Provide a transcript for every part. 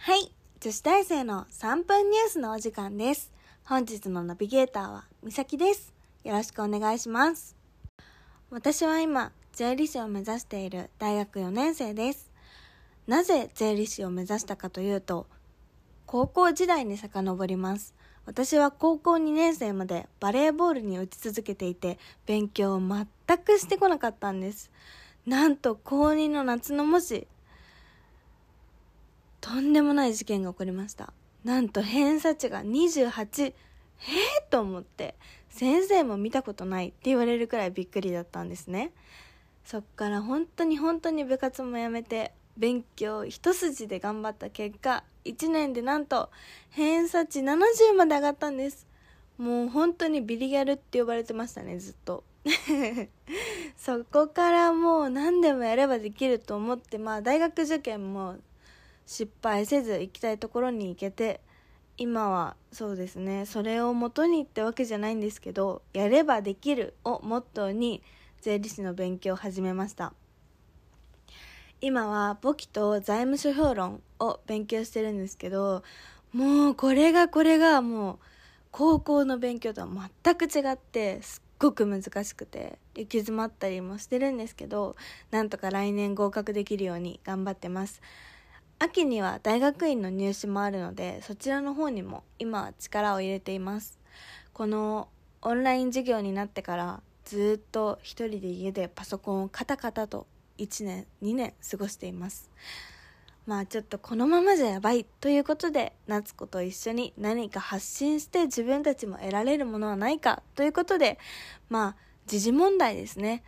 はい。女子大生の3分ニュースのお時間です。本日のナビゲーターはみさきです。よろしくお願いします。私は今、税理士を目指している大学4年生です。なぜ税理士を目指したかというと、高校時代に遡ります。私は高校2年生までバレーボールに打ち続けていて、勉強を全くしてこなかったんです。なんと高2の夏の模試、とんでもない事件が起こりました。なんと偏差値が28。えー、と思って、先生も見たことないって言われるくらいびっくりだったんですね。そっから本当に本当に部活もやめて、勉強一筋で頑張った結果、1年でなんと偏差値70まで上がったんです。もう本当にビリギャルって呼ばれてましたね、ずっと。そこからもう何でもやればできると思って、まあ大学受験も失敗せず行きたいところに行けて今はそうですね。それを元にってわけじゃないんですけどやればできるをモットーに税理士の勉強を始めました。今は簿記と財務諸表論を勉強してるんですけどもうこれがこれがもう高校の勉強とは全く違ってすっごく難しくて行き詰まったりもしてるんですけどなんとか来年合格できるように頑張ってます。秋には大学院の入試もあるのでそちらの方にも今は力を入れています。このオンライン授業になってからずっと一人で家でパソコンをカタカタと1年2年過ごしています。まあちょっとこのままじゃやばいということで夏子と一緒に何か発信して自分たちも得られるものはないかということでまあ時事問題ですね。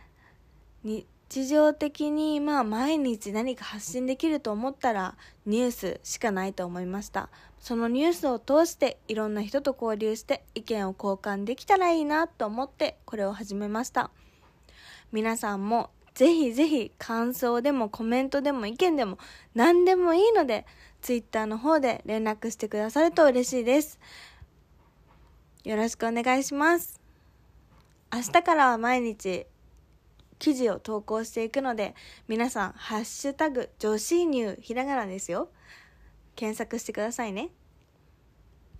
に日常的にまあ毎日何か発信できると思ったらニュースしかないと思いました。そのニュースを通していろんな人と交流して意見を交換できたらいいなと思ってこれを始めました。皆さんもぜひぜひ感想でもコメントでも意見でも何でもいいので Twitter の方で連絡してくださると嬉しいです。よろしくお願いします。明日からは毎日記事を投稿していくので、皆さん、ハッシュタグ、女子乳、ひらがなですよ。検索してくださいね。